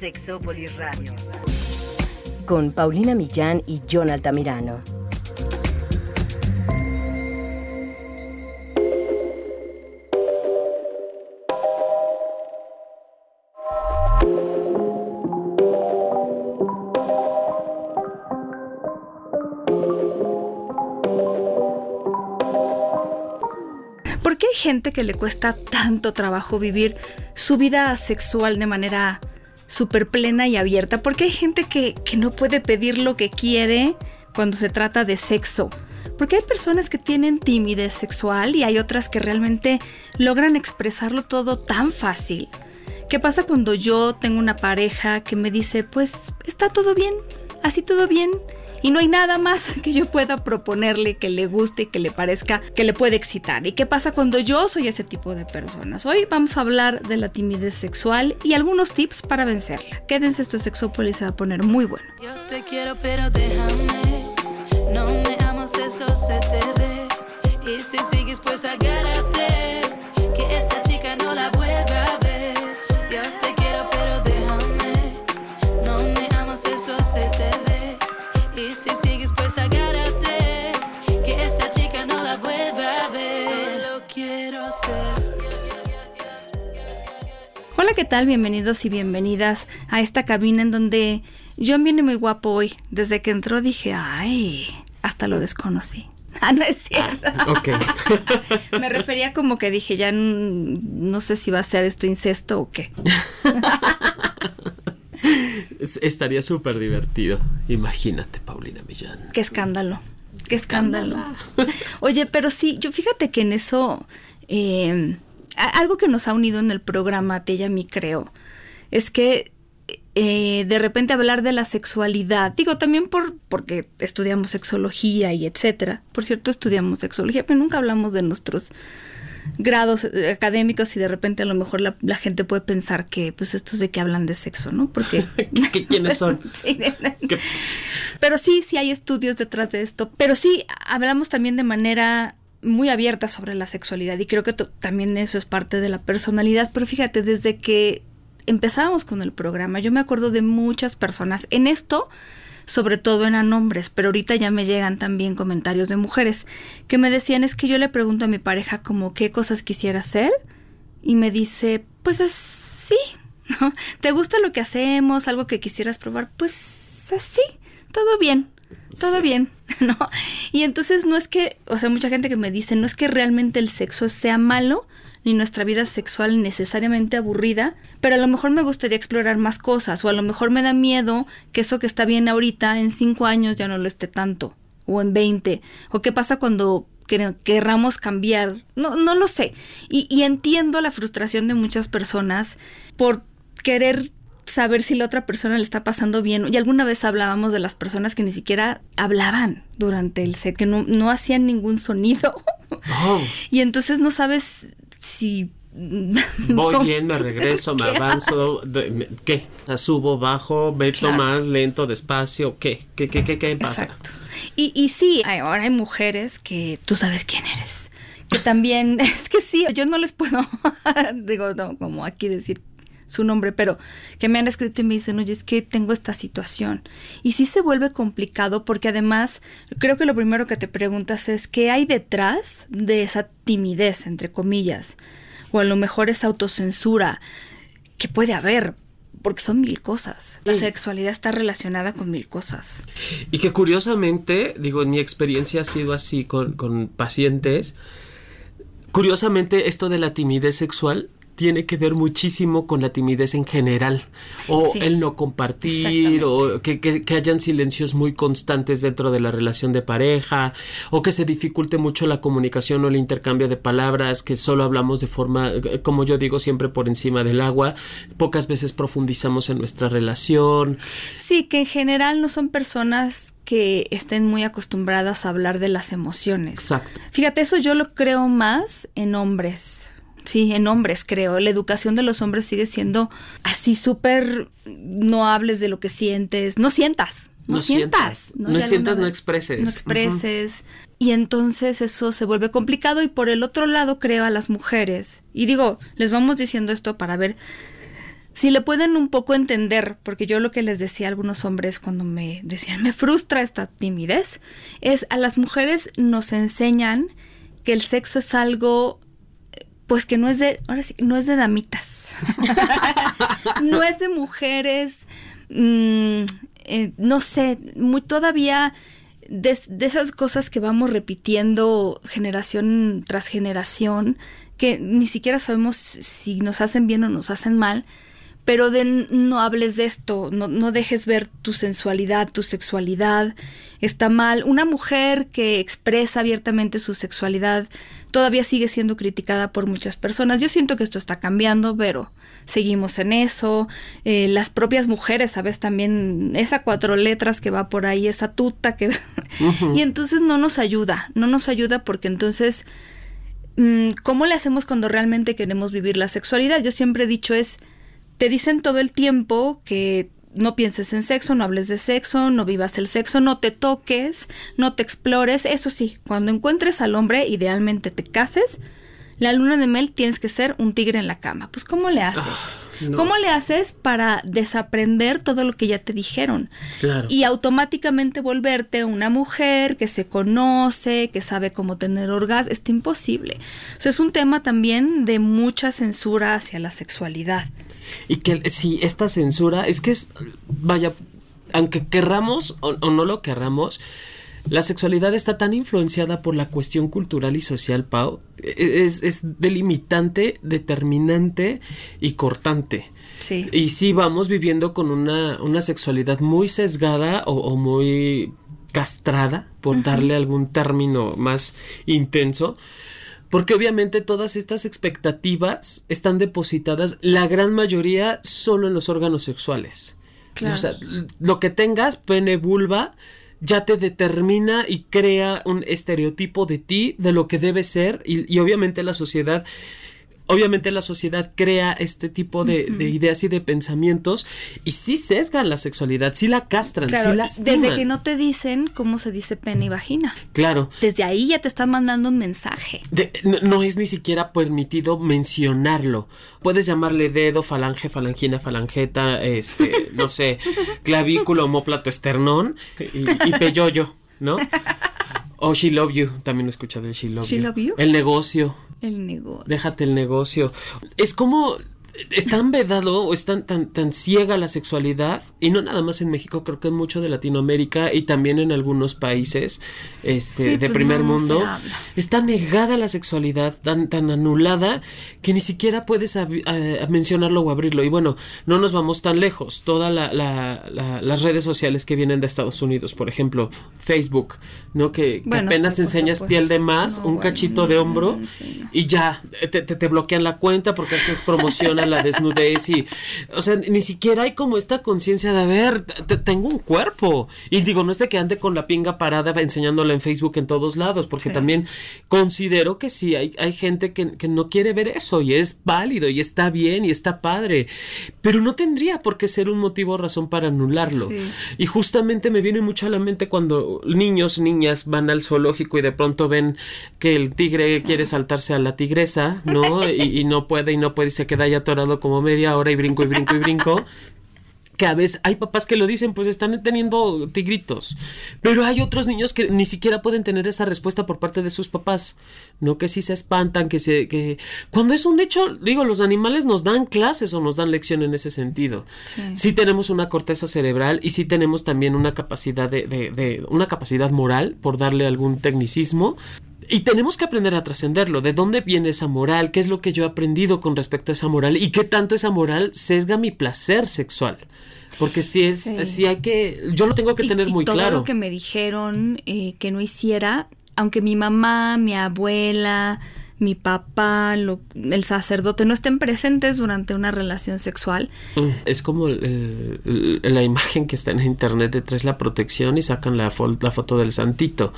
Sexópolis Radio. Con Paulina Millán y John Altamirano. ¿Por qué hay gente que le cuesta tanto trabajo vivir su vida sexual de manera súper plena y abierta? ¿Por qué hay gente que, que no puede pedir lo que quiere cuando se trata de sexo? Porque hay personas que tienen timidez sexual y hay otras que realmente logran expresarlo todo tan fácil. ¿Qué pasa cuando yo tengo una pareja que me dice, pues está todo bien, así todo bien? Y no hay nada más que yo pueda proponerle que le guste que le parezca que le puede excitar. ¿Y qué pasa cuando yo soy ese tipo de personas? Hoy vamos a hablar de la timidez sexual y algunos tips para vencerla. Quédense, esto es Sexópolis, se va a poner muy bueno. Yo te quiero, pero déjame. No me amas, eso se te ve. Y si sigues, pues agárrate. ¿Qué tal? Bienvenidos y bienvenidas a esta cabina en donde John viene muy guapo hoy. Desde que entró dije, ay, hasta lo desconocí. Ah, no es cierto. Ok. Me refería como que dije, ya n- no sé si va a ser esto incesto o qué. Es- Estaría súper divertido. Imagínate, Paulina Millán. Qué escándalo. Qué escándalo. Oye, pero sí, yo fíjate que en eso, eh, algo que nos ha unido en el programa, mí creo, es que eh, de repente hablar de la sexualidad, digo también por porque estudiamos sexología y etcétera. Por cierto, estudiamos sexología, pero nunca hablamos de nuestros grados eh, académicos y de repente a lo mejor la, la gente puede pensar que pues estos de que hablan de sexo, ¿no? Porque ¿Qué- quiénes son? Sí. ¿Qué- Pero sí, sí hay estudios detrás de esto. Pero sí hablamos también de manera muy abierta sobre la sexualidad y creo que también eso es parte de la personalidad. Pero fíjate, desde que empezábamos con el programa, yo me acuerdo de muchas personas en esto. Sobre todo eran hombres, pero ahorita ya me llegan también comentarios de mujeres que me decían es que yo le pregunto a mi pareja como qué cosas quisiera hacer y me dice, pues es- sí, ¿no? ¿Te gusta lo que hacemos? ¿Algo que quisieras probar? Pues así, todo bien, todo bien, ¿no? Y entonces no es que, o sea, mucha gente que me dice, no es que realmente el sexo sea malo, ni nuestra vida sexual necesariamente aburrida, pero a lo mejor me gustaría explorar más cosas, o a lo mejor me da miedo que eso que está bien ahorita, en cinco años ya no lo esté tanto, o en 20, o qué pasa cuando quer- querramos cambiar, no, no lo sé. Y, y entiendo la frustración de muchas personas por querer saber si la otra persona le está pasando bien. Y alguna vez hablábamos de las personas que ni siquiera hablaban durante el set, que no, no hacían ningún sonido. Oh, y entonces no sabes si... voy bien, me regreso, me ¿Qué? avanzo. ¿Qué? Subo, bajo, meto Claro. más, lento, despacio. ¿Qué? ¿Qué, qué, qué, qué pasa? Exacto. Y, y sí, ahora hay mujeres que tú sabes quién eres. Que también, es que sí, yo no les puedo, digo, no, como aquí decir su nombre, pero que me han escrito y me dicen, oye, es que tengo esta situación. Y sí se vuelve complicado porque además creo que lo primero que te preguntas es qué hay detrás de esa timidez, entre comillas, o a lo mejor esa autocensura que puede haber, porque son mil cosas. La sexualidad está relacionada con mil cosas. Y que curiosamente, digo, en mi experiencia ha sido así con, con pacientes. Curiosamente, esto de la timidez sexual tiene que ver muchísimo con la timidez en general. O Sí. el no compartir, o que, que- que hayan silencios muy constantes dentro de la relación de pareja, o que se dificulte mucho la comunicación o el intercambio de palabras, que solo hablamos de forma, como yo digo, siempre por encima del agua. Pocas veces profundizamos en nuestra relación. Sí, que en general no son personas que estén muy acostumbradas a hablar de las emociones. Exacto. Fíjate, eso yo lo creo más en hombres. Sí, en hombres creo. La educación de los hombres sigue siendo así súper, no hables de lo que sientes, no sientas, no, No sientas. sientas. No sientas, no expreses. No expreses. Y entonces eso se vuelve complicado y por el otro lado creo a las mujeres. Y digo, les vamos diciendo esto para ver si le pueden un poco entender, porque yo lo que les decía a algunos hombres cuando me decían, me frustra esta timidez, es a las mujeres nos enseñan que el sexo es algo pues que no es de, ahora sí, no es de damitas, no es de mujeres, mm, eh, no sé, muy todavía de, de, esas cosas que vamos repitiendo generación tras generación, que ni siquiera sabemos si nos hacen bien o nos hacen mal, pero de no hables de esto, no, no, dejes ver tu sensualidad, tu sexualidad, está mal. Una mujer que expresa abiertamente su sexualidad todavía sigue siendo criticada por muchas personas. Yo siento que esto está cambiando, pero seguimos en eso. Eh, las propias mujeres, ¿sabes? También esa cuatro letras que va por ahí, esa tuta que... y entonces no nos ayuda, no nos ayuda porque entonces... Mm, ¿Cómo le hacemos cuando realmente queremos vivir la sexualidad? Yo siempre he dicho es te dicen todo el tiempo que no pienses en sexo, no hables de sexo, no vivas el sexo, no te toques, no te explores. Eso sí, cuando encuentres al hombre, idealmente te cases, la luna de mel tienes que ser un tigre en la cama. Pues ¿cómo le haces? Ah, ¿Cómo le haces para desaprender todo lo que ya te dijeron? Y automáticamente volverte una mujer que se conoce, que sabe cómo tener orgasmo. Es imposible. O sea, es un tema también de mucha censura hacia la sexualidad. Y que si esta censura es que es, vaya, aunque querramos o no lo querramos, la sexualidad está tan influenciada por la cuestión cultural y social, Pau, e-, es, delimitante, determinante y cortante. Sí. Y sí vamos viviendo con una, sexualidad muy sesgada o, muy castrada, por darle algún término más intenso. Porque obviamente todas estas expectativas están depositadas, la gran mayoría, solo en los órganos sexuales. O sea, lo que tengas, pene, vulva, ya te determina y crea un estereotipo de ti, de lo que debe ser, y, y obviamente la sociedad obviamente la sociedad crea este tipo de, ideas y de pensamientos y sí sesgan la sexualidad, sí la castran, sí la Desde que no te dicen cómo se dice pene y vagina. Claro. Desde ahí ya te están mandando un mensaje. no, es ni siquiera permitido mencionarlo. Puedes llamarle dedo, falange, falangina, falangeta, este, no sé, clavículo, homóplato, esternón y, y peyoyo, ¿no? O She Love You, también he escuchado el She Love, she love you. El negocio. El negocio. Déjate el negocio. Es como es tan vedado o es tan, tan, tan ciega la sexualidad, y no nada más en México, creo que en mucho de Latinoamérica y también en algunos países este, de pues primer mundo, está negada la sexualidad, tan, tan anulada, que ni siquiera puedes mencionarlo o abrirlo. Y bueno, no nos vamos tan lejos. Todas la, las redes sociales que vienen de Estados Unidos, por ejemplo, Facebook, ¿no? Que, apenas enseñas piel de más, un cachito de hombro, y ya te, te, te bloquean la cuenta porque haces promoción la desnudez y, o sea, ni siquiera hay como esta conciencia de, a ver, tengo un cuerpo. Y digo, no es de que ande con la pinga parada enseñándola en Facebook en todos lados, porque también considero que sí, hay, hay gente que, que, no quiere ver eso y es válido y está bien y está padre, pero no tendría por qué ser un motivo o razón para anularlo. Y justamente me viene mucho a la mente cuando niños, niñas van al zoológico y de pronto ven que el tigre quiere saltarse a la tigresa, ¿no? Y, y no puede y no puede y se queda ya como media hora y brinco y brinco y brinco. que a veces hay papás que lo dicen, pues están teniendo tigritos. Pero hay otros niños que ni siquiera pueden tener esa respuesta por parte de sus papás. No que si se espantan, que se. que. Cuando es un hecho, digo, los animales nos dan clases o nos dan lección en ese sentido. Sí, tenemos una corteza cerebral y sí tenemos también una capacidad de, de una capacidad moral, por darle algún tecnicismo, y tenemos que aprender a trascenderlo. ¿De dónde viene esa moral? ¿Qué es lo que yo he aprendido con respecto a esa moral? ¿Y qué tanto esa moral sesga mi placer sexual? Porque si es, si hay que, yo lo tengo que tener muy todo claro. lo que me dijeron eh, que no hiciera, aunque mi mamá, mi abuela, mi papá, el sacerdote no estén presentes durante una relación sexual. Mm, es como la imagen que está en internet de tres la protección y sacan la, la foto del santito.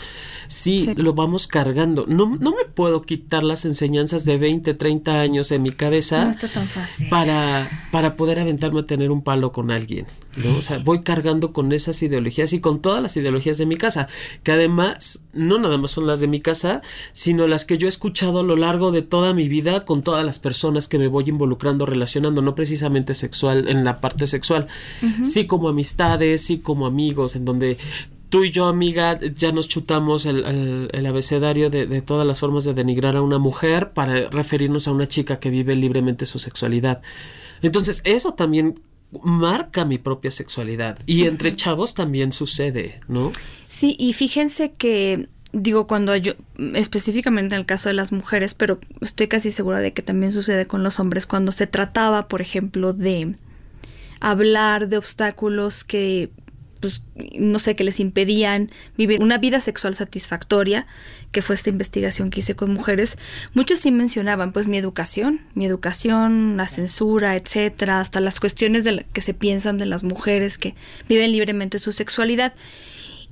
Sí, lo vamos cargando. No, no me puedo quitar las enseñanzas de 20, 30 años en mi cabeza. No está tan fácil. Para, para poder aventarme a tener un palo con alguien. ¿no? O sea, voy cargando con esas ideologías y con todas las ideologías de mi casa, que además no nada más son las de mi casa, sino las que yo he escuchado lo largo de toda mi vida con todas las personas que me voy involucrando, relacionando, no precisamente sexual, en la parte sexual, sí como amistades, sí como amigos, en donde tú y yo, amiga, ya nos chutamos el, el, abecedario de, de, todas las formas de denigrar a una mujer para referirnos a una chica que vive libremente su sexualidad. Entonces, eso también marca mi propia sexualidad. Y entre chavos también sucede, ¿no? Sí, y fíjense que digo cuando yo específicamente en el caso de las mujeres, pero estoy casi segura de que también sucede con los hombres cuando se trataba, por ejemplo, de hablar de obstáculos que pues, no sé, que les impedían vivir una vida sexual satisfactoria, que fue esta investigación que hice con mujeres, muchos sí mencionaban, pues, mi educación, mi educación, la censura, etcétera, hasta las cuestiones de que se piensan de las mujeres que viven libremente su sexualidad.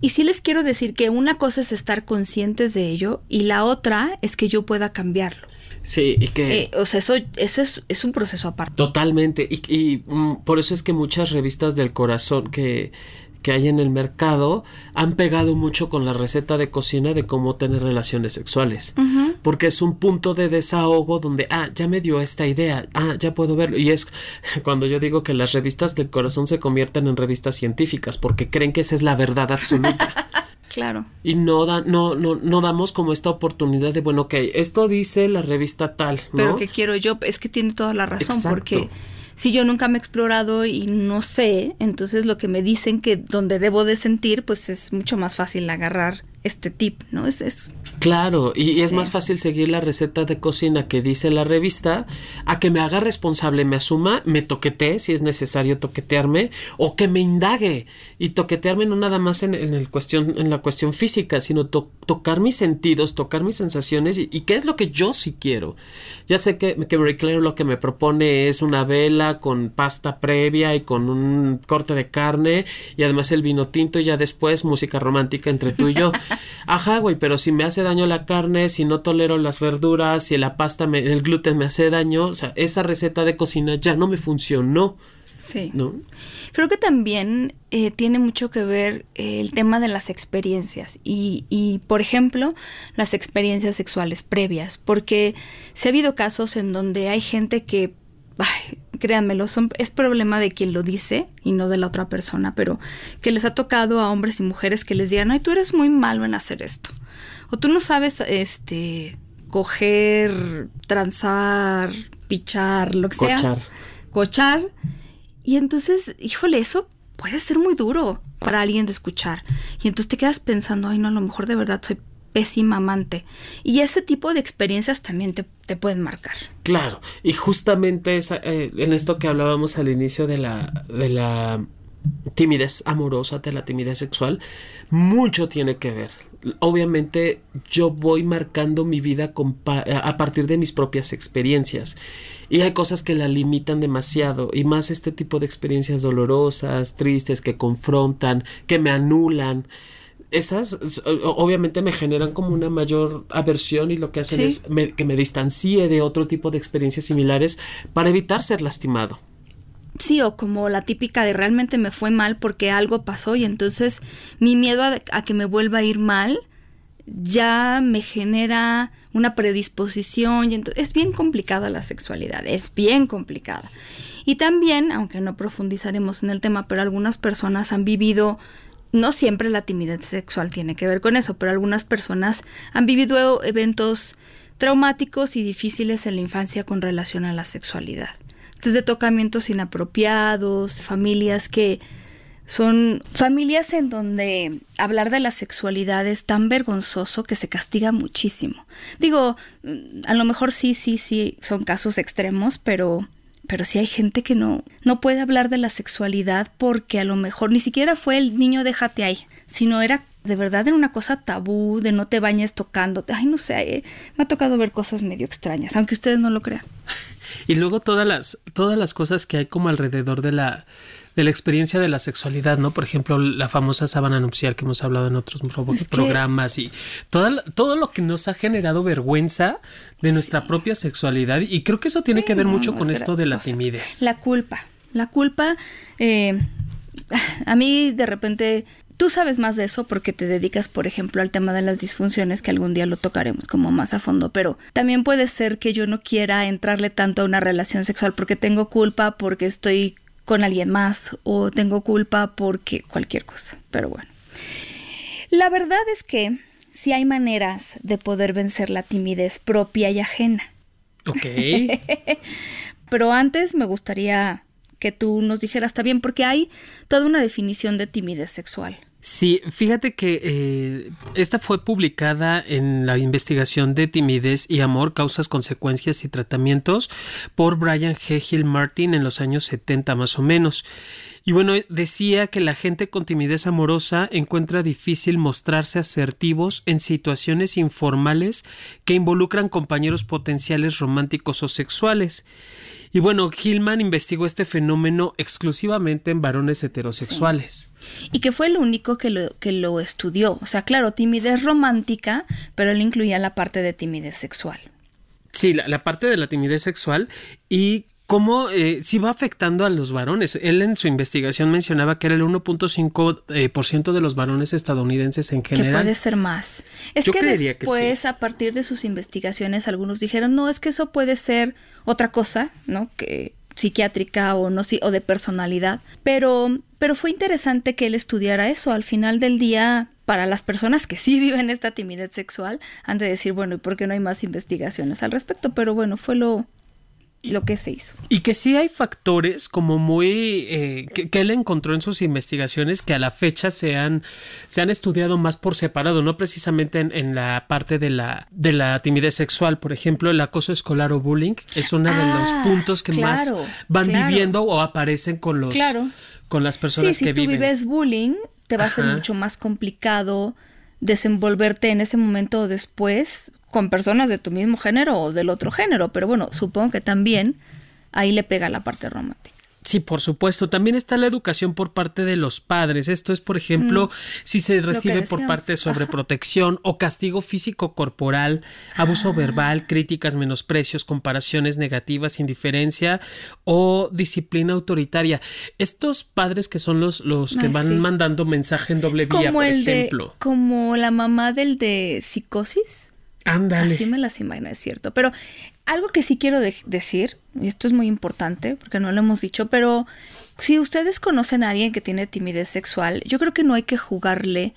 Y sí les quiero decir que una cosa es estar conscientes de ello y la otra es que yo pueda cambiarlo. Sí, y que... Eh, o sea, eso, eso es, es, un proceso aparte. Totalmente. Y, y mm, por eso es que muchas revistas del corazón que que hay en el mercado han pegado mucho con la receta de cocina de cómo tener relaciones sexuales. Porque es un punto de desahogo donde, ah, ya me dio esta idea, ah, ya puedo verlo. Y es cuando yo digo que las revistas del corazón se convierten en revistas científicas porque creen que esa es la verdad absoluta. Claro. Y no, da, no, no, no damos como esta oportunidad de, bueno, ok, esto dice la revista tal. Pero que quiero yo, es que tiene toda la razón, porque si yo nunca me he explorado y no sé, entonces lo que me dicen que donde debo de sentir, pues es mucho más fácil agarrar este tip, ¿no? Es, es claro, y, es más fácil seguir la receta de cocina que dice la revista a que me haga responsable, me asuma, me toquetee si es necesario toquetearme o que me indague y toquetearme no nada más en, en el cuestión en la cuestión física, sino tocar mis sentidos, tocar mis sensaciones y, qué es lo que yo sí quiero. Ya sé que, que Marie Claire lo que me propone es una vela con pasta previa y con un corte de carne y además el vino tinto y ya después música romántica entre tú y yo. Ajá, güey, pero si me hace daño la carne, si no tolero las verduras, si la pasta, me, el gluten me hace daño, o sea, esa receta de cocina ya no me funcionó. Sí. ¿No? Creo que también eh, tiene mucho que ver eh, el tema de las experiencias y, y, por ejemplo, las experiencias sexuales previas, porque se ha habido casos en donde hay gente que ay, créanmelo, son, es problema de quien lo dice y no de la otra persona, pero que les ha tocado a hombres y mujeres que les digan, ay, tú eres muy malo en hacer esto. O tú no sabes, este, coger, transar, pichar, lo que sea. Cochar. Y entonces, híjole, eso puede ser muy duro para alguien de escuchar. Y entonces te quedas pensando, ay, no, a lo mejor de verdad soy pésima amante. Y ese tipo de experiencias también te, pueden marcar. Claro, y justamente eh, en esto que hablábamos al inicio de la, de la timidez amorosa, de la timidez sexual, mucho tiene que ver. Obviamente yo voy marcando mi vida a partir de mis propias experiencias y hay cosas que la limitan demasiado y más este tipo de experiencias dolorosas, tristes, que confrontan, que me anulan esas obviamente me generan como una mayor aversión y lo que hacen es que me distancie de otro tipo de experiencias similares para evitar ser lastimado. Sí, o como la típica de realmente me fue mal porque algo pasó y entonces mi miedo a, a que me vuelva a ir mal ya me genera una predisposición y entonces es bien complicada la sexualidad, es bien complicada. Y también, aunque no profundizaremos en el tema, pero algunas personas han vivido no siempre la timidez sexual tiene que ver con eso, pero algunas personas han vivido eventos traumáticos y difíciles en la infancia con relación a la sexualidad. Desde tocamientos inapropiados, familias que son familias en donde hablar de la sexualidad es tan vergonzoso que se castiga muchísimo. Digo, a lo mejor sí, sí, sí, son casos extremos, pero pero sí hay gente que no, no puede hablar de la sexualidad porque a lo mejor ni siquiera fue el niño déjate ahí, sino era de verdad era una cosa tabú, de no te bañes tocándote. Ay, no sé, eh, me ha tocado ver cosas medio extrañas, aunque ustedes no lo crean. Y luego todas las, todas las cosas que hay como alrededor de la, de la experiencia de la sexualidad, ¿no? Por ejemplo, la famosa sábana nupcial que hemos hablado en otros programas y todo, todo lo que nos ha generado vergüenza de nuestra propia sexualidad y creo que eso tiene que ver mucho con esto de la timidez. La culpa, la culpa, eh, a mí de repente Tú sabes más de eso porque te dedicas, por ejemplo, al tema de las disfunciones, que algún día lo tocaremos como más a fondo, pero también puede ser que yo no quiera entrarle tanto a una relación sexual porque tengo culpa, porque estoy con alguien más o tengo culpa porque cualquier cosa, pero bueno. La verdad es que sí hay maneras de poder vencer la timidez propia y ajena. Ok. Pero antes me gustaría que tú nos dijeras también, porque hay toda una definición de timidez sexual. Sí, fíjate que eh, esta fue publicada en la investigación de timidez y amor, causas, consecuencias y tratamientos por Brian G. Martin en los años 70 más o menos. Y bueno, decía que la gente con timidez amorosa encuentra difícil mostrarse asertivos en situaciones informales que involucran compañeros potenciales románticos o sexuales. Y bueno, Hillman investigó este fenómeno exclusivamente en varones heterosexuales. Y que fue el único que lo, que lo estudió. O sea, claro, timidez romántica, pero él incluía la parte de timidez sexual. Sí, la, la parte de la timidez sexual y cómo eh, sí va afectando a los varones. Él en su investigación mencionaba que era el 1.5% eh, por ciento de los varones estadounidenses en general. Que puede ser más. Es Yo que que sí. a partir de sus investigaciones, algunos dijeron, no, es que eso puede ser otra cosa, ¿no? Que psiquiátrica o no si- o de personalidad. Pero, pero fue interesante que él estudiara eso. Al final del día, para las personas que sí viven esta timidez sexual, han de decir, bueno, ¿y por qué no hay más investigaciones al respecto? Pero bueno, fue lo, lo que se hizo. Y que sí hay factores como muy eh, que, que él encontró en sus investigaciones que a la fecha se han, se han estudiado más por separado, no precisamente en, en la parte de la, de la timidez sexual. Por ejemplo, el acoso escolar o bullying es uno de Ah, los puntos que más van claro. viviendo o aparecen con los Claro. con las personas sí, si que tú viven. vives bullying, te va a ser mucho más complicado desenvolverte en ese momento o después con personas de tu mismo género o del otro género. Pero bueno, supongo que también ahí le pega la parte romántica. Sí, por supuesto. También está la educación por parte de los padres. Esto es, por ejemplo, si se recibe por parte de Ajá. sobreprotección o castigo físico corporal, Ah. abuso verbal, críticas, menosprecios, comparaciones negativas, indiferencia o disciplina autoritaria. Estos padres que son los, los que Ay, van sí. mandando mensaje en doble vía, Como por el ejemplo. de, como la mamá del de psicosis. Ándale. Así me las imagino, es cierto. Pero algo que sí quiero de- decir, y esto es muy importante porque no lo hemos dicho, pero si ustedes conocen a alguien que tiene timidez sexual, yo creo que no hay que jugarle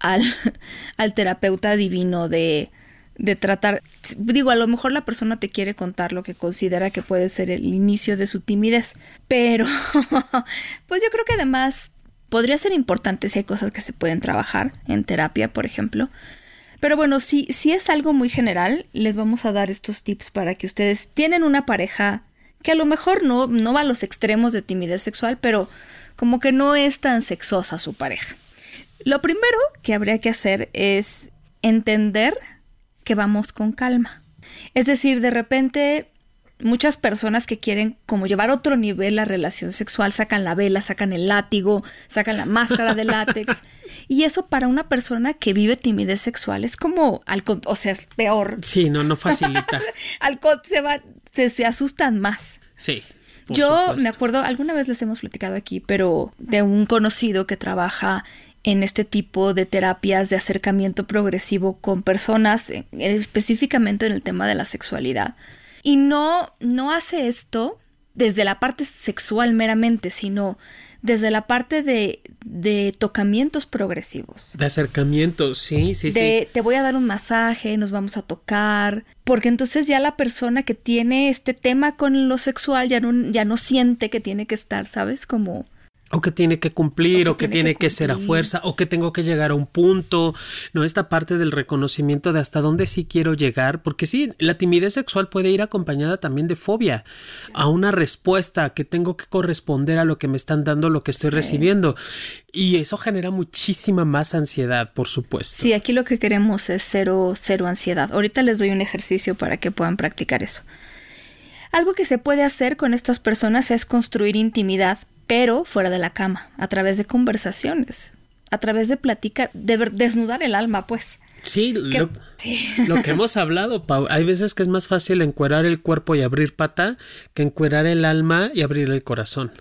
al, al terapeuta divino de, de tratar. Digo, a lo mejor la persona te quiere contar lo que considera que puede ser el inicio de su timidez, pero pues yo creo que además podría ser importante si hay cosas que se pueden trabajar en terapia, por ejemplo. Pero bueno, si, si es algo muy general, les vamos a dar estos tips para que ustedes tienen una pareja que a lo mejor no, no va a los extremos de timidez sexual, pero como que no es tan sexosa su pareja. Lo primero que habría que hacer es entender que vamos con calma. Es decir, de repente muchas personas que quieren como llevar a otro nivel la relación sexual sacan la vela, sacan el látigo, sacan la máscara de látex. y eso para una persona que vive timidez sexual es como, al, o sea, es peor. Sí, no, no facilita. Al se, va, se, se asustan más. Sí. Yo supuesto. me acuerdo, alguna vez les hemos platicado aquí, pero de un conocido que trabaja en este tipo de terapias de acercamiento progresivo con personas, eh, específicamente en el tema de la sexualidad. Y no, no hace esto desde la parte sexual meramente, sino desde la parte de, de tocamientos progresivos De acercamiento, sí, sí, de te voy a dar un masaje, nos vamos a tocar, porque entonces ya la persona que tiene este tema con lo sexual ya no, ya no siente que tiene que estar, ¿sabes? Como O que tiene que cumplir, O o que tiene que que, ser a fuerza, o que tengo que llegar a un punto, ¿no? Esta parte del reconocimiento de hasta dónde sí quiero llegar, porque sí, la timidez sexual puede ir acompañada también de fobia, a una respuesta que tengo que corresponder a lo que me están dando, lo que estoy Sí. recibiendo. Y eso genera muchísima más ansiedad, por supuesto. Sí, aquí lo que queremos es cero, cero ansiedad. Ahorita les doy un ejercicio para que puedan practicar eso. Algo que se puede hacer con estas personas es construir intimidad, pero fuera de la cama, a través de conversaciones, a través de platicar, de ver- desnudar el alma, pues. Sí, Que- lo, sí. lo que hemos hablado, Pau. Hay veces que es más fácil encuerar el cuerpo y abrir pata que encuerar el alma y abrir el corazón.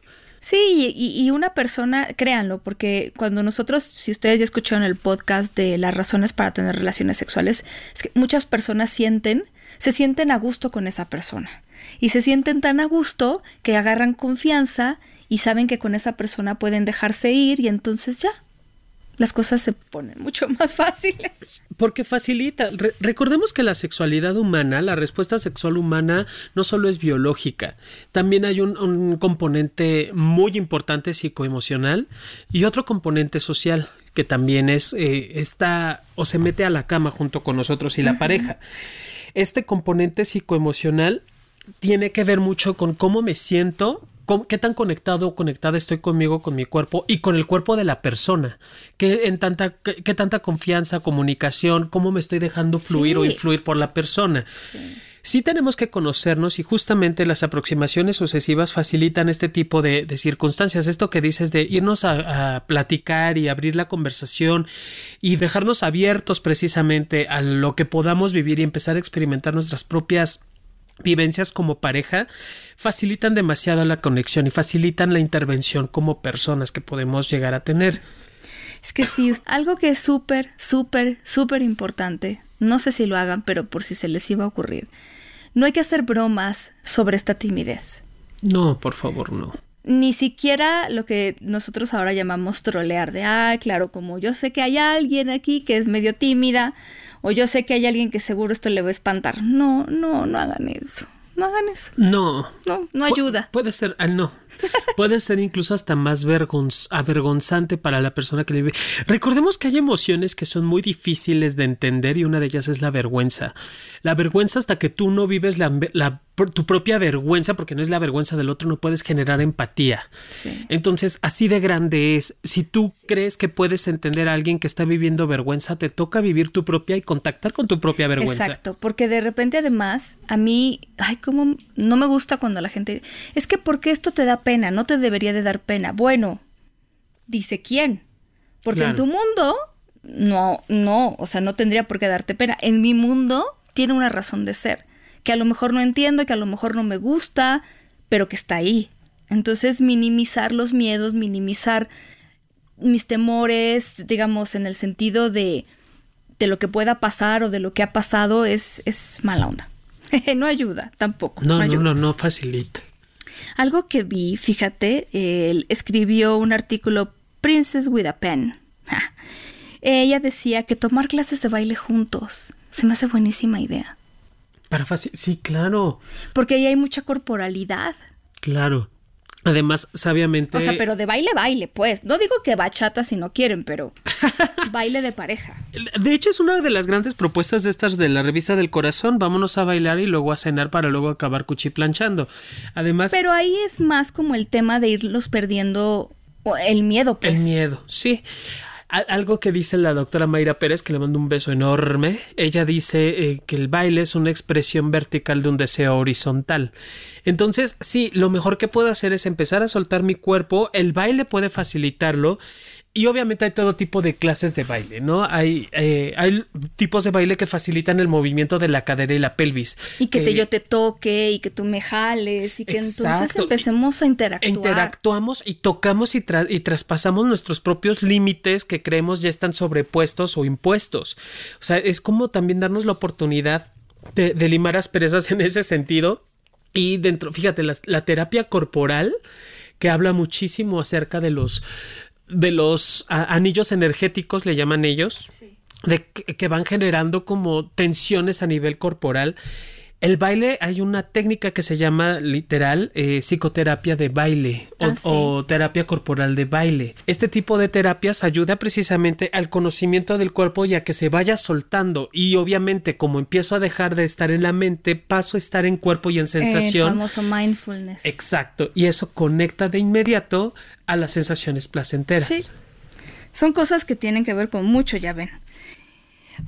Sí, y, y una persona, créanlo, porque cuando nosotros, si ustedes ya escucharon el podcast de las razones para tener relaciones sexuales, es que muchas personas sienten, se sienten a gusto con esa persona. Y se sienten tan a gusto que agarran confianza y saben que con esa persona pueden dejarse ir y entonces ya, las cosas se ponen mucho más fáciles. Porque facilita. Re- recordemos que la sexualidad humana, la respuesta sexual humana, no solo es biológica, también hay un, un componente muy importante psicoemocional y otro componente social que también es eh, está o se mete a la cama junto con nosotros y la pareja. Este componente psicoemocional tiene que ver mucho con cómo me siento, qué tan conectado o conectada estoy conmigo, con mi cuerpo y con el cuerpo de la persona. Qué, en tanta, qué, qué tanta confianza, comunicación, cómo me estoy dejando fluir o influir por la persona. Sí. tenemos que conocernos y justamente las aproximaciones sucesivas facilitan este tipo de, de circunstancias. Esto que dices de irnos a, a platicar y abrir la conversación y dejarnos abiertos precisamente a lo que podamos vivir y empezar a experimentar nuestras propias vivencias como pareja facilitan demasiado la conexión y facilitan la intervención como personas que podemos llegar a tener. Es que sí, algo que es súper, súper, súper importante, no sé si lo hagan, pero por si se les iba a ocurrir, no hay que hacer bromas sobre esta timidez. No, por favor, no. Ni siquiera lo que nosotros ahora llamamos trolear, de, ah, claro, como yo sé que hay alguien aquí que es medio tímida, o yo sé que hay alguien que seguro esto le va a espantar. No, no, no hagan eso. No hagan eso. No. No, no Pu- ayuda. puede ser, ah, no. Puede ser incluso hasta más vergonz- avergonzante para la persona que le vive. Recordemos que hay emociones que son muy difíciles de entender y una de ellas es la vergüenza. La vergüenza hasta que tú no vives la, la- tu propia vergüenza, porque no es la vergüenza del otro, no puedes generar empatía. Sí. Entonces, así de grande es. Si tú crees que puedes entender a alguien que está viviendo vergüenza, te toca vivir tu propia y contactar con tu propia vergüenza. Exacto, porque de repente además a mí, ay, como no me gusta cuando la gente, es que porque esto te da pena, no te debería de dar pena. Bueno, dice quién, porque en tu mundo no, no, o sea, no tendría por qué darte pena. En mi mundo tiene una razón de ser, que a lo mejor no entiendo, que a lo mejor no me gusta, pero que está ahí. Entonces, minimizar los miedos, minimizar mis temores, digamos, en el sentido de, de lo que pueda pasar o de lo que ha pasado es, es mala onda. no ayuda tampoco. No, no, ayuda. no, no facilita. Algo que vi, fíjate, él escribió un artículo Princess with a Pen. Ja. Ella decía que tomar clases de baile juntos se me hace buenísima idea. Para faci- sí, claro, Porque ahí hay mucha corporalidad. claro. Además, sabiamente. O sea, pero de baile, baile, pues. No digo que bachata si no quieren, pero baile de pareja. De hecho, es una de las grandes propuestas de estas de la revista del corazón. Vámonos a bailar y luego a cenar para luego acabar cuchiplanchando. Además, Pero ahí es más como el tema de irlos perdiendo el miedo, pues. el miedo, sí. Al- Algo que dice la doctora Mayra Pérez, que le mando un beso enorme, ella dice eh, que el baile es una expresión vertical de un deseo horizontal. Entonces, sí, lo mejor que puedo hacer es empezar a soltar mi cuerpo, el baile puede facilitarlo y obviamente hay todo tipo de clases de baile, ¿no? Hay, eh, hay tipos de baile que facilitan el movimiento de la cadera y la pelvis. Y que te, yo te toque y que tú me jales y que entonces empecemos a interactuar. Interactuamos y tocamos y, tra- y traspasamos nuestros propios límites que creemos ya están sobrepuestos o impuestos. O sea, es como también darnos la oportunidad de, de limar asperezas en ese sentido. Y dentro, fíjate, la, la terapia corporal que habla muchísimo acerca de los de los anillos energéticos, le llaman ellos, de que, que van generando como tensiones a nivel corporal. El baile, hay una técnica que se llama literal eh, psicoterapia de baile o, Ah, sí. o terapia corporal de baile. Este tipo de terapias ayuda precisamente al conocimiento del cuerpo y a que se vaya soltando. Y obviamente, como empiezo a dejar de estar en la mente, paso a estar en cuerpo y en El sensación. famoso mindfulness. Exacto. Y eso conecta de inmediato a las sensaciones placenteras. Sí. Son cosas que tienen que ver con mucho, ya ven.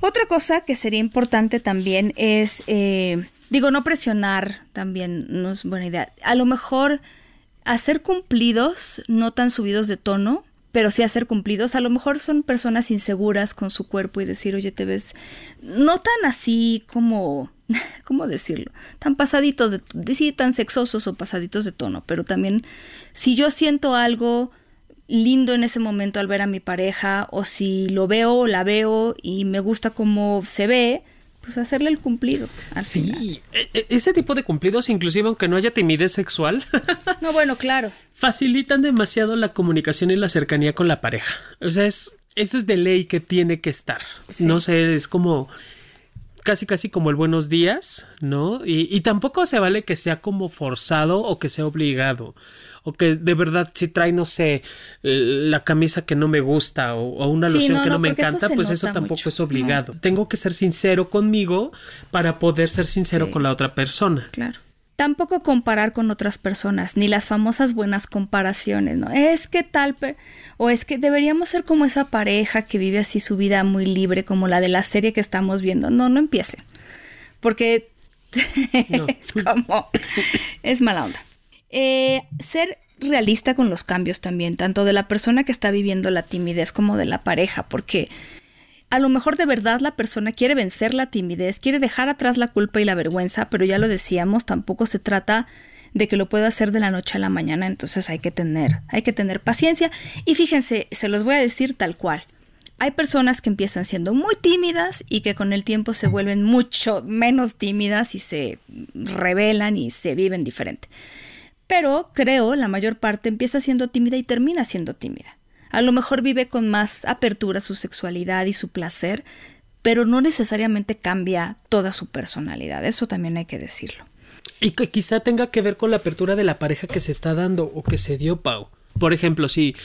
Otra cosa que sería importante también es, eh, digo, no presionar también no es buena idea. A lo mejor hacer cumplidos, no tan subidos de tono, pero sí hacer cumplidos. A lo mejor son personas inseguras con su cuerpo y decir, oye, te ves no tan así como ¿cómo decirlo? Tan pasaditos de, sí, tan sexosos o pasaditos de tono, pero también si yo siento algo lindo en ese momento al ver a mi pareja o si lo veo o la veo y me gusta cómo se ve, pues hacerle el cumplido. Al. Sí, e- e- ese tipo de cumplidos, inclusive aunque no haya timidez sexual, No, bueno, claro. facilitan demasiado la comunicación y la cercanía con la pareja. O sea, es, eso es de ley que tiene que estar. No sé, es como casi casi como el buenos días, ¿no? Y, y tampoco se vale que sea como forzado o que sea obligado. O que de verdad si trae, no sé, eh, la camisa que no me gusta o, o una Sí, loción no, que no, no, me eso encanta, pues eso tampoco mucho. es obligado. Tengo que ser sincero conmigo para poder ser sincero Sí. con la otra persona. Claro. Tampoco comparar con otras personas, ni las famosas buenas comparaciones, ¿no? Es que tal, o es que deberíamos ser como esa pareja que vive así su vida muy libre, como la de la serie que estamos viendo. No, no empiecen. Porque es como, es mala onda. Eh, ser realista con los cambios también, tanto de la persona que está viviendo la timidez como de la pareja, porque a lo mejor de verdad la persona quiere vencer la timidez, quiere dejar atrás la culpa y la vergüenza, pero ya lo decíamos, tampoco se trata de que lo pueda hacer de la noche a la mañana, entonces hay que tener, hay que tener paciencia y fíjense, se los voy a decir tal cual. Hay personas que empiezan siendo muy tímidas y que con el tiempo se vuelven mucho menos tímidas y se revelan y se viven diferente. Pero creo la mayor parte empieza siendo tímida y termina siendo tímida. A lo mejor vive con más apertura su sexualidad y su placer, pero no necesariamente cambia toda su personalidad. Eso también hay que decirlo. Y que quizá tenga que ver con la apertura de la pareja que se está dando o que se dio, Pau. Por ejemplo, si,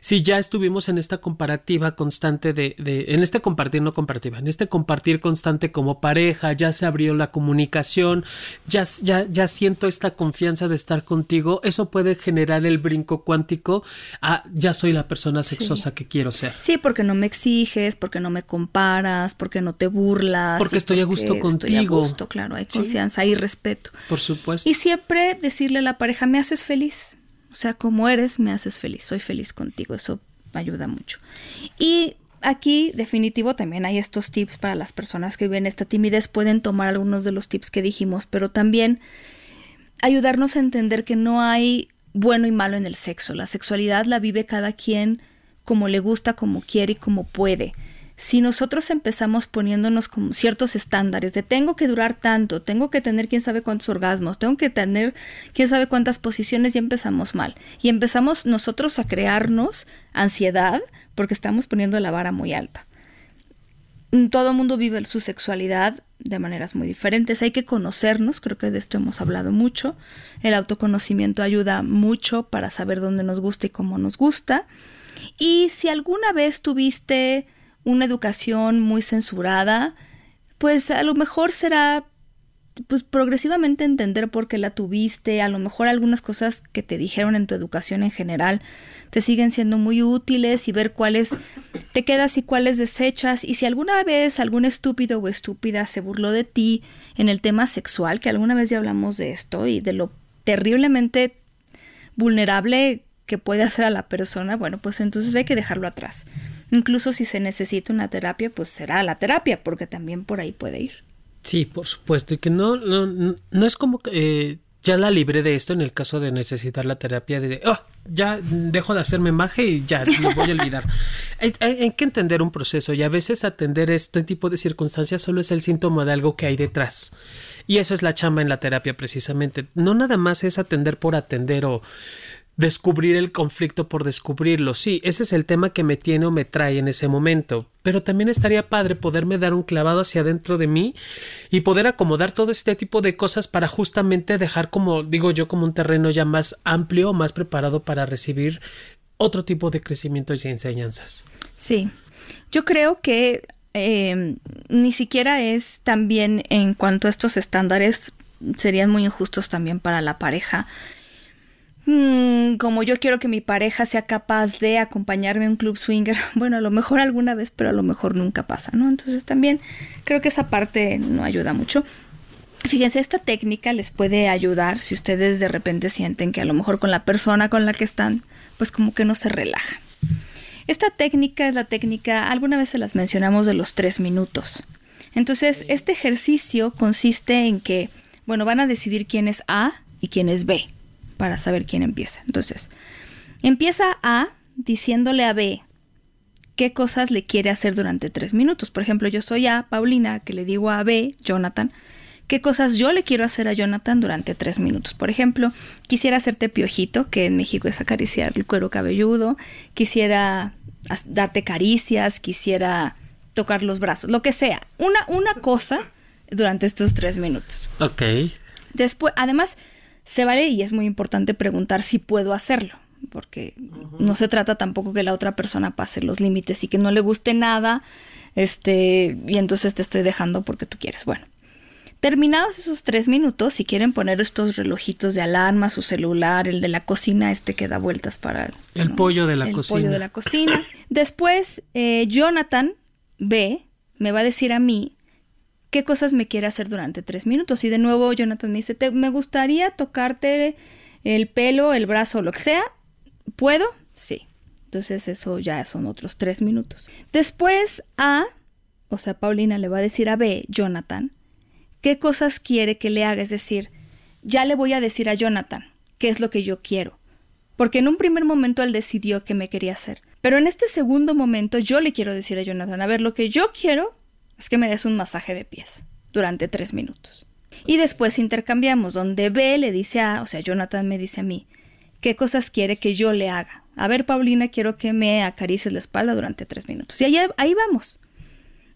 si ya estuvimos en esta comparativa constante de, de, en este compartir, no comparativa, en este compartir constante como pareja, ya se abrió la comunicación, ya, ya, ya siento esta confianza de estar contigo, eso puede generar el brinco cuántico a ya soy la persona sexosa que quiero ser. Sí, porque no me exiges, porque no me comparas, porque no te burlas. Porque estoy a gusto Estoy a contigo. gusto, claro, hay Sí. confianza, hay respeto. Por supuesto. Y siempre decirle a la pareja, me haces feliz. O sea, como eres, me haces feliz. Soy feliz contigo. Eso ayuda mucho. Y aquí, definitivo, también hay estos tips para las personas que viven esta timidez. Pueden tomar algunos de los tips que dijimos, pero también ayudarnos a entender que no hay bueno y malo en el sexo. La sexualidad la vive cada quien como le gusta, como quiere y como puede. Si nosotros empezamos poniéndonos como ciertos estándares de tengo que durar tanto, tengo que tener quién sabe cuántos orgasmos, tengo que tener quién sabe cuántas posiciones, ya empezamos mal. Y empezamos nosotros a crearnos ansiedad porque estamos poniendo la vara muy alta. Todo mundo vive su sexualidad de maneras muy diferentes. Hay que conocernos, creo que de esto hemos hablado mucho. El autoconocimiento ayuda mucho para saber dónde nos gusta y cómo nos gusta. Y si alguna vez tuviste una educación muy censurada, pues a lo mejor será pues progresivamente entender por qué la tuviste, a lo mejor algunas cosas que te dijeron en tu educación en general te siguen siendo muy útiles y ver cuáles te quedas y cuáles desechas y si alguna vez algún estúpido o estúpida se burló de ti en el tema sexual, que alguna vez ya hablamos de esto y de lo terriblemente vulnerable que puede hacer a la persona, bueno, pues entonces hay que dejarlo atrás. Incluso si se necesita una terapia, pues será la terapia, porque también por ahí puede ir. Sí, por supuesto. Y que no, no, no, es como que eh, ya la libré de esto en el caso de necesitar la terapia de, oh, ya dejo de hacerme maje y ya me voy a olvidar. hay, hay, hay que entender un proceso y a veces atender este tipo de circunstancias solo es el síntoma de algo que hay detrás. Y eso es la chamba en la terapia precisamente. No nada más es atender por atender o descubrir el conflicto por descubrirlo. Sí, ese es el tema que me tiene o me trae en ese momento. Pero también estaría padre poderme dar un clavado hacia adentro de mí y poder acomodar todo este tipo de cosas para justamente dejar como, digo yo, como un terreno ya más amplio, más preparado para recibir otro tipo de crecimiento y enseñanzas. Sí, yo creo que eh, ni siquiera es también en cuanto a estos estándares serían muy injustos también para la pareja Mm, como yo quiero que mi pareja sea capaz de acompañarme a un club swinger, bueno, a lo mejor alguna vez, pero a lo mejor nunca pasa, ¿no? Entonces también creo que esa parte no ayuda mucho. Fíjense, esta técnica les puede ayudar si ustedes de repente sienten que a lo mejor con la persona con la que están, pues como que no se relajan. Esta técnica es la técnica, alguna vez se las mencionamos de los tres minutos. Entonces, este ejercicio consiste en que, bueno, van a decidir quién es A y quién es B para saber quién empieza. Entonces, empieza A diciéndole a B qué cosas le quiere hacer durante tres minutos. Por ejemplo, yo soy A, Paulina, que le digo a B, Jonathan, qué cosas yo le quiero hacer a Jonathan durante tres minutos. Por ejemplo, quisiera hacerte piojito, que en México es acariciar el cuero cabelludo, quisiera darte caricias, quisiera tocar los brazos, lo que sea. Una, una cosa durante estos tres minutos. Ok. Después, además, se vale y es muy importante preguntar si puedo hacerlo, porque no se trata tampoco que la otra persona pase los límites y que no le guste nada, este, y entonces te estoy dejando porque tú quieres. Bueno, terminados esos tres minutos, si quieren poner estos relojitos de alarma, su celular, el de la cocina, este que da vueltas para el pollo de la el cocina. pollo de la cocina. Después, eh, Jonathan B me va a decir a mí qué cosas me quiere hacer durante tres minutos. Y de nuevo Jonathan me dice, "Te- me gustaría tocarte el pelo, el brazo, lo que sea. ¿Puedo? Sí. Entonces eso ya son otros tres minutos. Después A, o sea, Paulina le va a decir a B, Jonathan, qué cosas quiere que le haga. Es decir, ya le voy a decir a Jonathan qué es lo que yo quiero. Porque en un primer momento él decidió qué me quería hacer. Pero en este segundo momento yo le quiero decir a Jonathan, a ver, lo que yo quiero es que me des un masaje de pies durante tres minutos. Y después intercambiamos, donde B le dice a, o sea, Jonathan me dice a mí, qué cosas quiere que yo le haga. A ver, Paulina, quiero que me acaricies la espalda durante tres minutos. Y ahí, ahí vamos.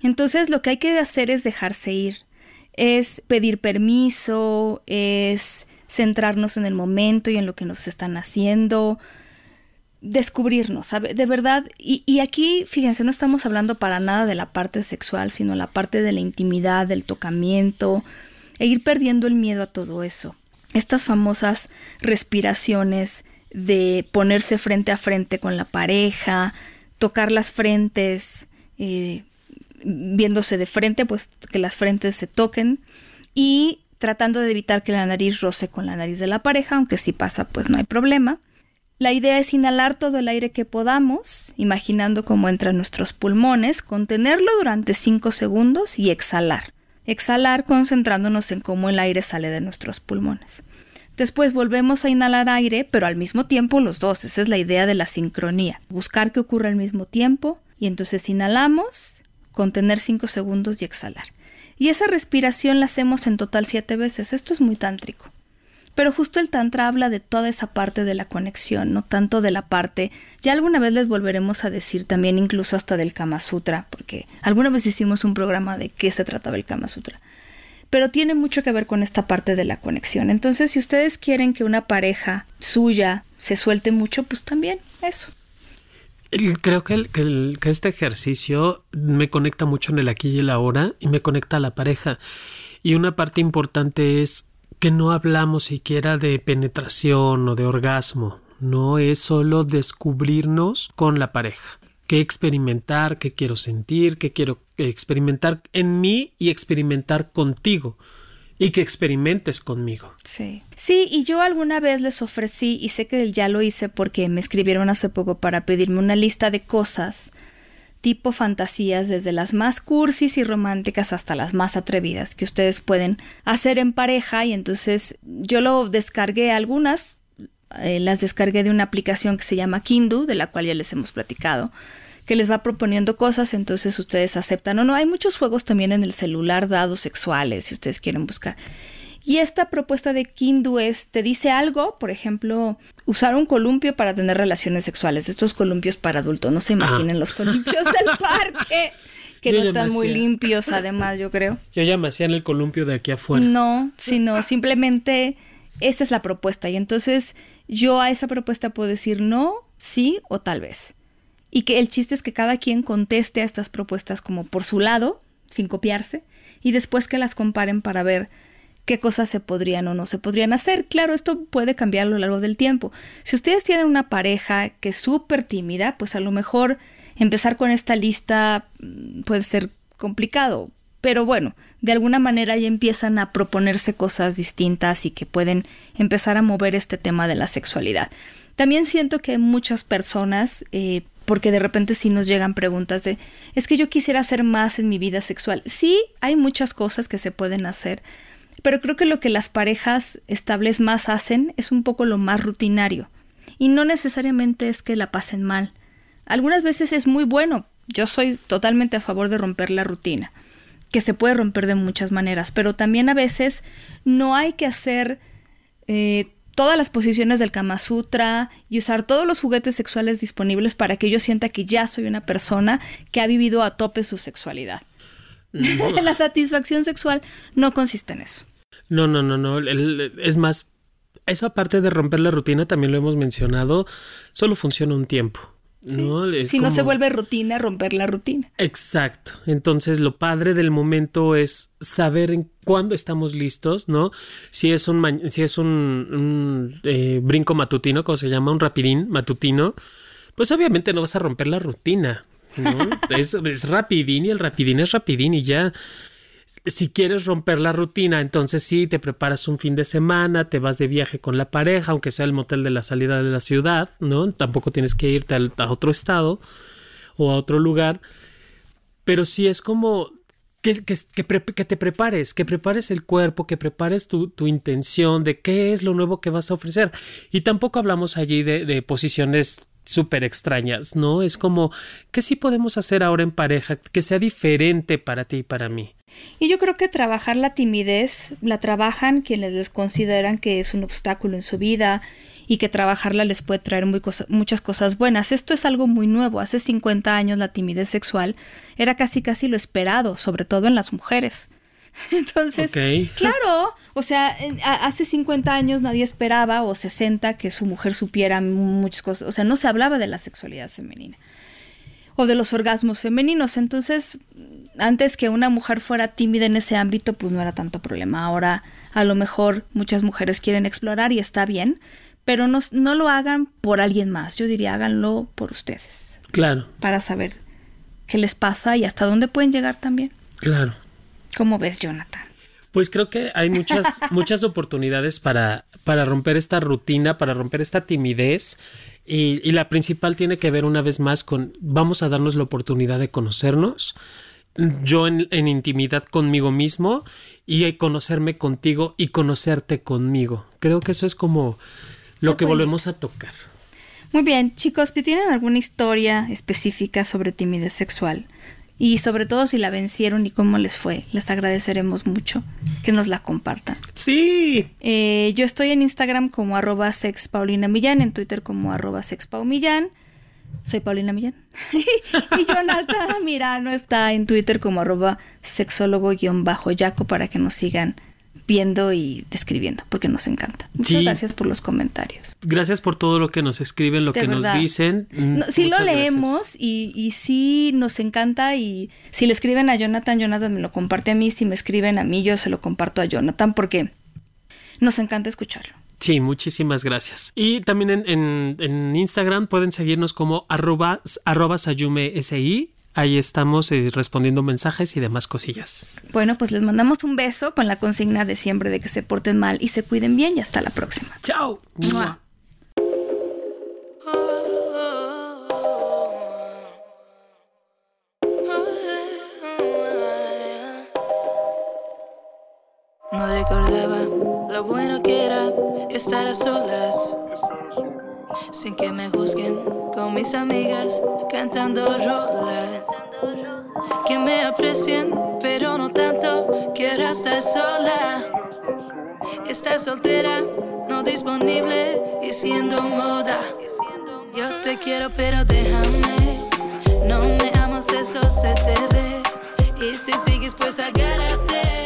Entonces lo que hay que hacer es dejarse ir, es pedir permiso, es centrarnos en el momento y en lo que nos están haciendo, descubrirnos. De verdad, y, y aquí, fíjense, no estamos hablando para nada de la parte sexual, sino la parte de la intimidad, del tocamiento, e ir perdiendo el miedo a todo eso. Estas famosas respiraciones de ponerse frente a frente con la pareja, tocar las frentes, eh, viéndose de frente, pues que las frentes se toquen y tratando de evitar que la nariz roce con la nariz de la pareja, aunque si pasa, pues no hay problema. La idea es inhalar todo el aire que podamos, imaginando cómo entra en nuestros pulmones, contenerlo durante 5 segundos y exhalar. Exhalar concentrándonos en cómo el aire sale de nuestros pulmones. Después volvemos a inhalar aire, pero al mismo tiempo los dos. Esa es la idea de la sincronía. Buscar que ocurra al mismo tiempo y entonces inhalamos, contener 5 segundos y exhalar. Y esa respiración la hacemos en total 7 veces. Esto es muy tántrico. Pero justo el Tantra habla de toda esa parte de la conexión, no tanto de la parte. Ya alguna vez les volveremos a decir también, incluso hasta del Kama Sutra, porque alguna vez hicimos un programa de qué se trataba el Kama Sutra. Pero tiene mucho que ver con esta parte de la conexión. Entonces, si ustedes quieren que una pareja suya se suelte mucho, pues también eso. Creo que, que este ejercicio me conecta mucho en el aquí y el ahora y me conecta a la pareja. Y una parte importante es que no hablamos siquiera de penetración o de orgasmo. No es solo descubrirnos con la pareja. Qué experimentar, qué quiero sentir, qué quiero experimentar en mí y experimentar contigo. Y que experimentes conmigo. Sí. Sí, y yo alguna vez les ofrecí, y sé que ya lo hice porque me escribieron hace poco para pedirme una lista de cosas tipo fantasías, desde las más cursis y románticas hasta las más atrevidas que ustedes pueden hacer en pareja. Y entonces yo lo descargué algunas, eh, las descargué de una aplicación que se llama Kindu, de la cual ya les hemos platicado, que les va proponiendo cosas, entonces ustedes aceptan o no. Hay muchos juegos también en el celular dados sexuales, si ustedes quieren buscar. Y esta propuesta de Kindu es, te dice algo, por ejemplo, usar un columpio para tener relaciones sexuales. Estos columpios para adultos, no se imaginen los columpios del parque, que Yo no están muy limpios, además, yo creo. Yo ya me hacía en el columpio de aquí afuera. No, sino simplemente esta es la propuesta. Y entonces yo a esa propuesta puedo decir no, sí o tal vez. Y que el chiste es que cada quien conteste a estas propuestas como por su lado, sin copiarse, y después que las comparen para ver qué cosas se podrían o no se podrían hacer. Claro, esto puede cambiar a lo largo del tiempo. Si ustedes tienen una pareja que es súper tímida, pues a lo mejor empezar con esta lista mm, puede ser complicado. Pero bueno, de alguna manera ya empiezan a proponerse cosas distintas y que pueden empezar a mover este tema de la sexualidad. También siento que muchas personas, eh, porque de repente sí nos llegan preguntas de, es que yo quisiera hacer más en mi vida sexual. Sí, hay muchas cosas que se pueden hacer, pero creo que lo que las parejas estables más hacen es un poco lo más rutinario. Y no necesariamente es que la pasen mal. Algunas veces es muy bueno. Yo soy totalmente a favor de romper la rutina, que se puede romper de muchas maneras, pero también a veces no hay que hacer eh, todas las posiciones del Kama Sutra y usar todos los juguetes sexuales disponibles para que yo sienta que ya soy una persona que ha vivido a tope su sexualidad. la satisfacción sexual no consiste en eso. No, no, no, no. es más, esa parte de romper la rutina también lo hemos mencionado, solo funciona un tiempo. ¿no? si no se vuelve rutina, romper la rutina. Exacto. Entonces, lo padre del momento es saber en cuándo estamos listos, ¿no? Si es un, si es un, eh, brinco matutino, como se llama, un rapidín matutino, pues obviamente no vas a romper la rutina, ¿no? es, es rapidín y el rapidín es rapidín y ya si quieres romper la rutina, entonces sí, te preparas un fin de semana, te vas de viaje con la pareja, aunque sea el motel de la salida de la ciudad, ¿no? Tampoco tienes que irte a otro estado o a otro lugar. Pero sí es como que, que, te prepares, que prepares el cuerpo, que prepares tu, intención de qué es lo nuevo que vas a ofrecer. Y tampoco hablamos allí de posiciones súper extrañas, ¿no? Es como, ¿qué sí podemos hacer ahora en pareja que sea diferente para ti y para mí? Y yo creo que trabajar la timidez la trabajan quienes les consideran que es un obstáculo en su vida y que trabajarla les puede traer muchas cosas buenas. Esto es algo muy nuevo. Hace 50 años la timidez sexual era casi casi lo esperado, sobre todo en las mujeres. Entonces, claro, o sea, hace 50 años nadie esperaba o 60 que su mujer supiera muchas cosas, o sea, no se hablaba de la sexualidad femenina o de los orgasmos femeninos, entonces antes que una mujer fuera tímida en ese ámbito, pues no era tanto problema. Ahora a lo mejor muchas mujeres quieren explorar y está bien, pero no, no lo hagan por alguien más, yo diría háganlo por ustedes. Claro. Para saber qué les pasa y hasta dónde pueden llegar también. Claro. ¿Cómo ves, Jonathan? Pues creo que hay muchas, muchas oportunidades para, para romper esta rutina, para romper esta timidez. Y, y, la principal tiene que ver una vez más con vamos a darnos la oportunidad de conocernos, yo en, en intimidad conmigo mismo y conocerme contigo y conocerte conmigo. Creo que eso es como lo que volvemos a tocar. Muy bien, chicos, ¿tienen alguna historia específica sobre timidez sexual? Y sobre todo si la vencieron y cómo les fue, les agradeceremos mucho que nos la compartan. Sí. Eh, yo estoy en Instagram como arroba sexpaulinamillán, en Twitter como arroba sexpaumillán. Soy Paulina Millán. y Jonathan Mirano está en Twitter como arroba sexólogo-yaco para que nos sigan viendo y describiendo, porque nos encanta. Muchas gracias por los comentarios. Gracias por todo lo que nos escriben, lo que nos dicen. Mm, sí lo leemos y, y sí nos encanta y si le escriben a Jonathan, Jonathan me lo comparte a mí, si me escriben a mí, yo se lo comparto a Jonathan porque nos encanta escucharlo. Sí, muchísimas gracias. Y también en, en, Instagram pueden seguirnos como arroba, arroba sayumesi. Ahí estamos eh, respondiendo mensajes y demás cosillas. Bueno, pues les mandamos un beso con la consigna de siempre de que se porten mal y se cuiden bien y hasta la próxima. Chao. No recordaba lo bueno que era estar a solas, sin que me juzguen con mis amigas cantando rolas. Que me aprecien, pero no tanto, quiero estar sola. Estar soltera, no disponible y siendo moda. Yo te quiero, pero déjame. No me amas, eso se te ve. Y si sigues, pues agárrate.